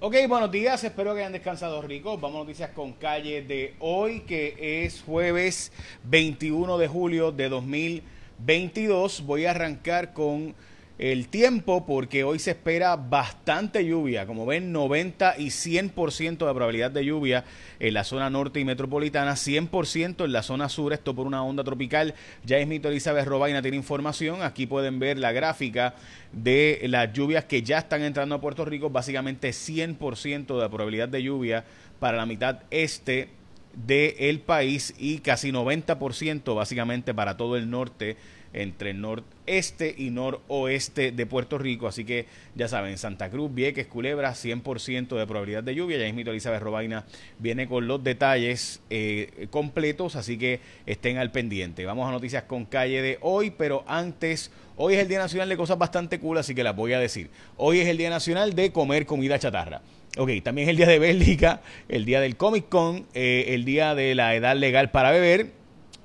Ok, buenos días, espero que hayan descansado ricos. Vamos a noticias con calle de hoy, que es jueves 21 de julio de 2022. Voy a arrancar con el tiempo porque hoy se espera bastante lluvia. Como ven, 90 y 100% de probabilidad de lluvia en la zona norte y metropolitana, 100% en la zona sur, esto por una onda tropical. Ya es mito Elizabeth Robaina tiene información. Aquí pueden ver la gráfica de las lluvias que ya están entrando a Puerto Rico, básicamente 100% de probabilidad de lluvia para la mitad este del país y casi 90% básicamente para todo el norte entre el noreste y noroeste de Puerto Rico. Así que ya saben, Santa Cruz, Vieques, Culebra, 100% de probabilidad de lluvia. Ya mismo Elizabeth Robaina viene con los detalles eh, completos, así que estén al pendiente. Vamos a noticias con calle de hoy, pero antes, hoy es el Día Nacional de cosas bastante cool, así que las voy a decir. Hoy es el Día Nacional de comer comida chatarra. Ok, también es el día de Bélgica, el día del Comic Con, eh, el día de la edad legal para beber.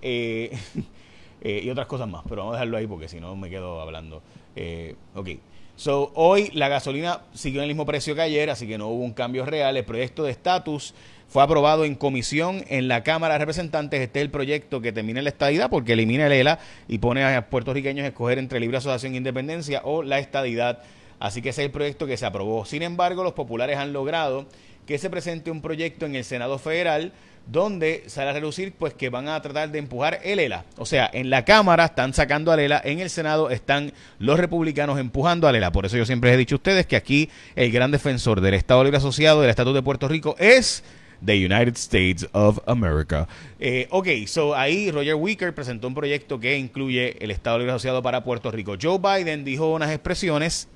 Eh, Eh, y otras cosas más, pero vamos a dejarlo ahí porque si no me quedo hablando. Eh, ok. So, hoy la gasolina siguió en el mismo precio que ayer, así que no hubo un cambio real. El proyecto de estatus fue aprobado en comisión en la Cámara de Representantes. Este es el proyecto que termina la estadidad porque elimina el ELA y pone a puertorriqueños a escoger entre libre asociación e independencia o la estadidad. Así que ese es el proyecto que se aprobó. Sin embargo, los populares han logrado que se presente un proyecto en el Senado Federal donde sale a relucir pues que van a tratar de empujar el ELA. O sea, en la Cámara están sacando al ELA, en el Senado están los republicanos empujando al ELA. Por eso yo siempre les he dicho a ustedes que aquí el gran defensor del Estado Libre Asociado, del Estatuto de Puerto Rico, es the United States of America. Eh, ok, so ahí Roger Wicker presentó un proyecto que incluye el Estado Libre Asociado para Puerto Rico. Joe Biden dijo unas expresiones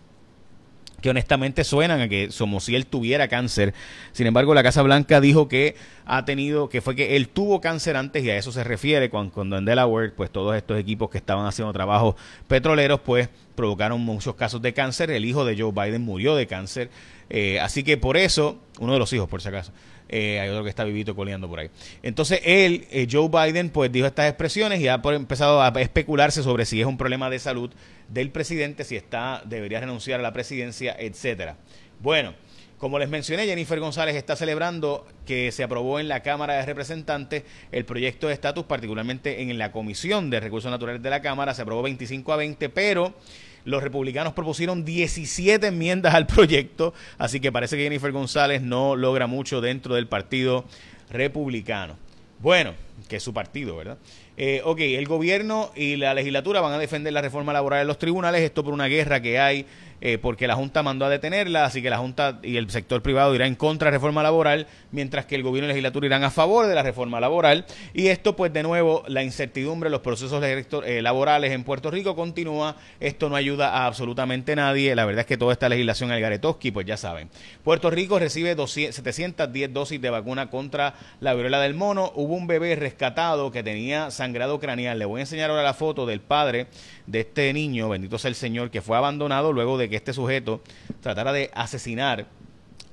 que honestamente suenan a que como si él tuviera cáncer. Sin embargo, la Casa Blanca dijo que ha tenido, que fue que él tuvo cáncer antes y a eso se refiere cuando, cuando en Delaware, pues todos estos equipos que estaban haciendo trabajos petroleros, pues provocaron muchos casos de cáncer. El hijo de Joe Biden murió de cáncer. Eh, así que por eso, uno de los hijos por si acaso, eh, hay otro que está vivito coleando por ahí. Entonces él, eh, Joe Biden, pues dijo estas expresiones y ha empezado a especularse sobre si es un problema de salud del presidente, si está, debería renunciar a la presidencia, etcétera. Bueno, como les mencioné, Jennifer González está celebrando que se aprobó en la Cámara de Representantes el proyecto de estatus, particularmente en la Comisión de Recursos Naturales de la Cámara, se aprobó 25 a 20, pero los republicanos propusieron 17 enmiendas al proyecto, así que parece que Jennifer González no logra mucho dentro del Partido Republicano. Bueno, que es su partido, ¿verdad? Eh, ok, el gobierno y la legislatura van a defender la reforma laboral en los tribunales, esto por una guerra que hay eh, porque la Junta mandó a detenerla, así que la Junta y el sector privado irán en contra de la reforma laboral, mientras que el gobierno y la legislatura irán a favor de la reforma laboral. Y esto, pues de nuevo, la incertidumbre, los procesos eh, laborales en Puerto Rico continúa. Esto no ayuda a absolutamente nadie. La verdad es que toda esta legislación Algaretoski, pues ya saben. Puerto Rico recibe 710 dosis de vacuna contra la viruela del mono. Hubo un bebé rescatado que tenía sangrado craneal. Le voy a enseñar ahora la foto del padre de este niño, bendito sea el Señor, que fue abandonado luego de que este sujeto tratara de asesinar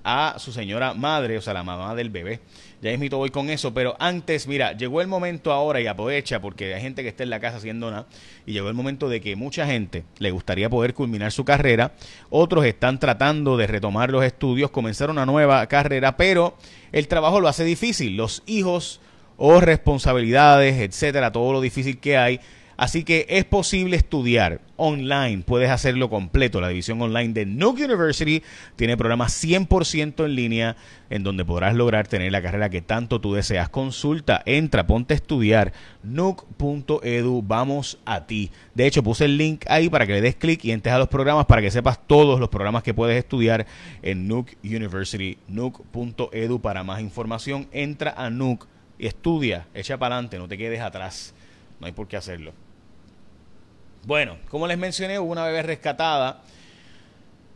a su señora madre, o sea, la mamá del bebé. Ya mismo voy con eso, pero antes, mira, llegó el momento ahora y aprovecha porque hay gente que está en la casa haciendo nada y llegó el momento de que mucha gente le gustaría poder culminar su carrera, otros están tratando de retomar los estudios, comenzar una nueva carrera, pero el trabajo lo hace difícil, los hijos o responsabilidades, etcétera, todo lo difícil que hay Así que es posible estudiar online, puedes hacerlo completo. La división online de Nuke University tiene programas 100% en línea en donde podrás lograr tener la carrera que tanto tú deseas. Consulta, entra, ponte a estudiar nuke.edu, vamos a ti. De hecho, puse el link ahí para que le des clic y entres a los programas para que sepas todos los programas que puedes estudiar en Nuke University, nuke.edu. Para más información, entra a Nuke y estudia, echa para adelante, no te quedes atrás. No hay por qué hacerlo. Bueno, como les mencioné, hubo una bebé rescatada.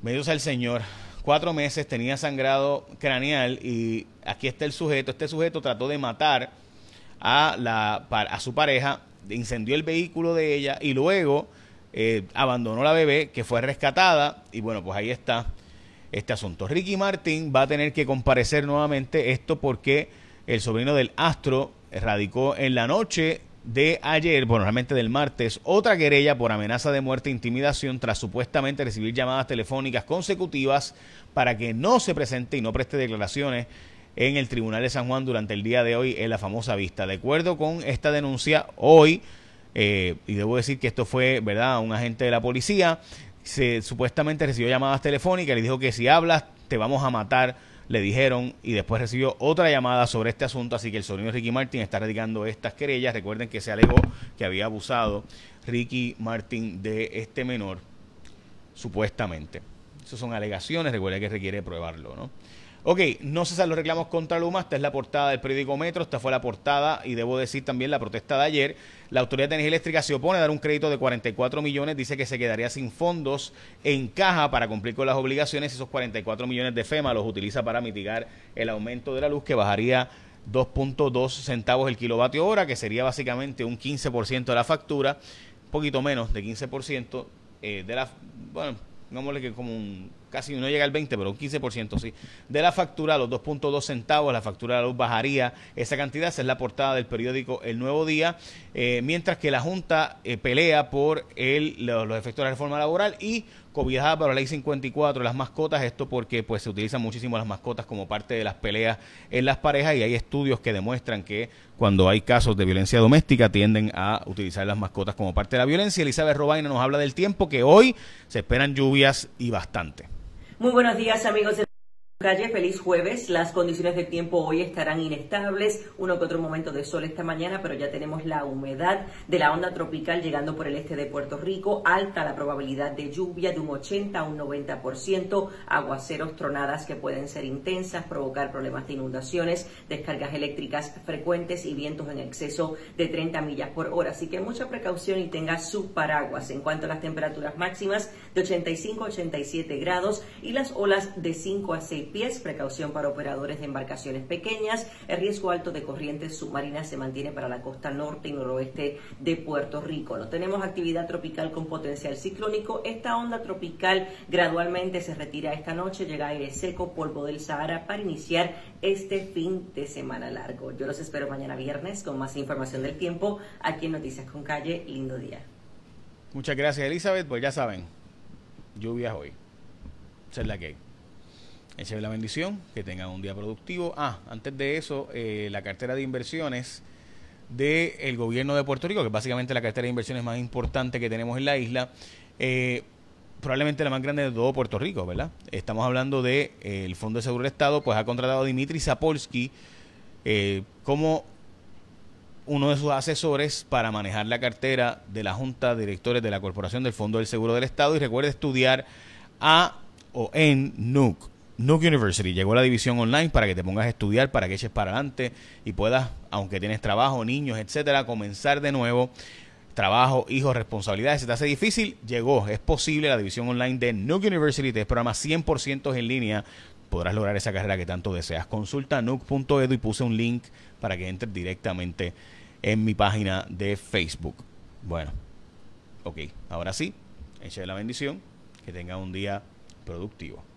Medios al Señor. Cuatro meses, tenía sangrado craneal y aquí está el sujeto. Este sujeto trató de matar a, la, a su pareja, incendió el vehículo de ella y luego eh, abandonó la bebé que fue rescatada. Y bueno, pues ahí está este asunto. Ricky Martin va a tener que comparecer nuevamente esto porque el sobrino del astro radicó en la noche de ayer, bueno, realmente del martes, otra querella por amenaza de muerte e intimidación tras supuestamente recibir llamadas telefónicas consecutivas para que no se presente y no preste declaraciones en el Tribunal de San Juan durante el día de hoy en la famosa vista. De acuerdo con esta denuncia, hoy, eh, y debo decir que esto fue, ¿verdad?, un agente de la policía, se supuestamente recibió llamadas telefónicas, le dijo que si hablas te vamos a matar, le dijeron, y después recibió otra llamada sobre este asunto, así que el sobrino Ricky Martin está radicando estas querellas. Recuerden que se alegó que había abusado Ricky Martin de este menor, supuestamente. Esas son alegaciones, recuerden que requiere probarlo, ¿no? Ok, no cesan los reclamos contra Luma. Esta es la portada del periódico Metro. Esta fue la portada y debo decir también la protesta de ayer. La Autoridad de Energía Eléctrica se opone a dar un crédito de 44 millones. Dice que se quedaría sin fondos en caja para cumplir con las obligaciones. Esos 44 millones de FEMA los utiliza para mitigar el aumento de la luz que bajaría 2.2 centavos el kilovatio hora, que sería básicamente un 15% de la factura, un poquito menos de 15% eh, de la, bueno, digámosle que como un casi no llega al 20, pero un 15% sí, de la factura, los 2.2 centavos, la factura de la luz bajaría. Esa cantidad, esa es la portada del periódico El Nuevo Día, eh, mientras que la Junta eh, pelea por el, los, efectos de la reforma laboral y cobijada por la ley 54, las mascotas, esto porque pues se utilizan muchísimo las mascotas como parte de las peleas en las parejas y hay estudios que demuestran que cuando hay casos de violencia doméstica tienden a utilizar las mascotas como parte de la violencia. Elizabeth Robaina nos habla del tiempo que hoy se esperan lluvias y bastante. Muy buenos días amigos Calle, feliz jueves. Las condiciones del tiempo hoy estarán inestables, uno que otro momento de sol esta mañana, pero ya tenemos la humedad de la onda tropical llegando por el este de Puerto Rico, alta la probabilidad de lluvia de un 80 a un 90%, aguaceros, tronadas que pueden ser intensas, provocar problemas de inundaciones, descargas eléctricas frecuentes y vientos en exceso de 30 millas por hora. Así que mucha precaución y tenga su paraguas. En cuanto a las temperaturas máximas de 85 a 87 grados y las olas de 5 a 6 pies, precaución para operadores de embarcaciones pequeñas. El riesgo alto de corrientes submarinas se mantiene para la costa norte y noroeste de Puerto Rico. No tenemos actividad tropical con potencial ciclónico. Esta onda tropical gradualmente se retira esta noche, llega aire seco, polvo del Sahara para iniciar este fin de semana largo. Yo los espero mañana viernes con más información del tiempo aquí en Noticias con Calle. Lindo día. Muchas gracias Elizabeth, pues ya saben, lluvias hoy. Esa es la que Écheme la bendición, que tengan un día productivo. Ah, antes de eso, eh, la cartera de inversiones del gobierno de Puerto Rico, que es básicamente la cartera de inversiones más importante que tenemos en la isla, eh, probablemente la más grande de todo Puerto Rico, ¿verdad? Estamos hablando del de, eh, Fondo de Seguro del Estado, pues ha contratado a Dimitri Zapolsky como uno de sus asesores para manejar la cartera de la Junta de Directores de la Corporación del Fondo del Seguro del Estado y recuerde estudiar a o en NUC Nuke University llegó la división online para que te pongas a estudiar, para que eches para adelante y puedas, aunque tienes trabajo, niños, etcétera, comenzar de nuevo. Trabajo, hijos, responsabilidades, se te hace difícil, llegó, es posible la división online de Nuke University, te programa 100% en línea, podrás lograr esa carrera que tanto deseas. Consulta nuke.edu y puse un link para que entres directamente en mi página de Facebook. Bueno, ok, ahora sí, eche la bendición, que tenga un día productivo.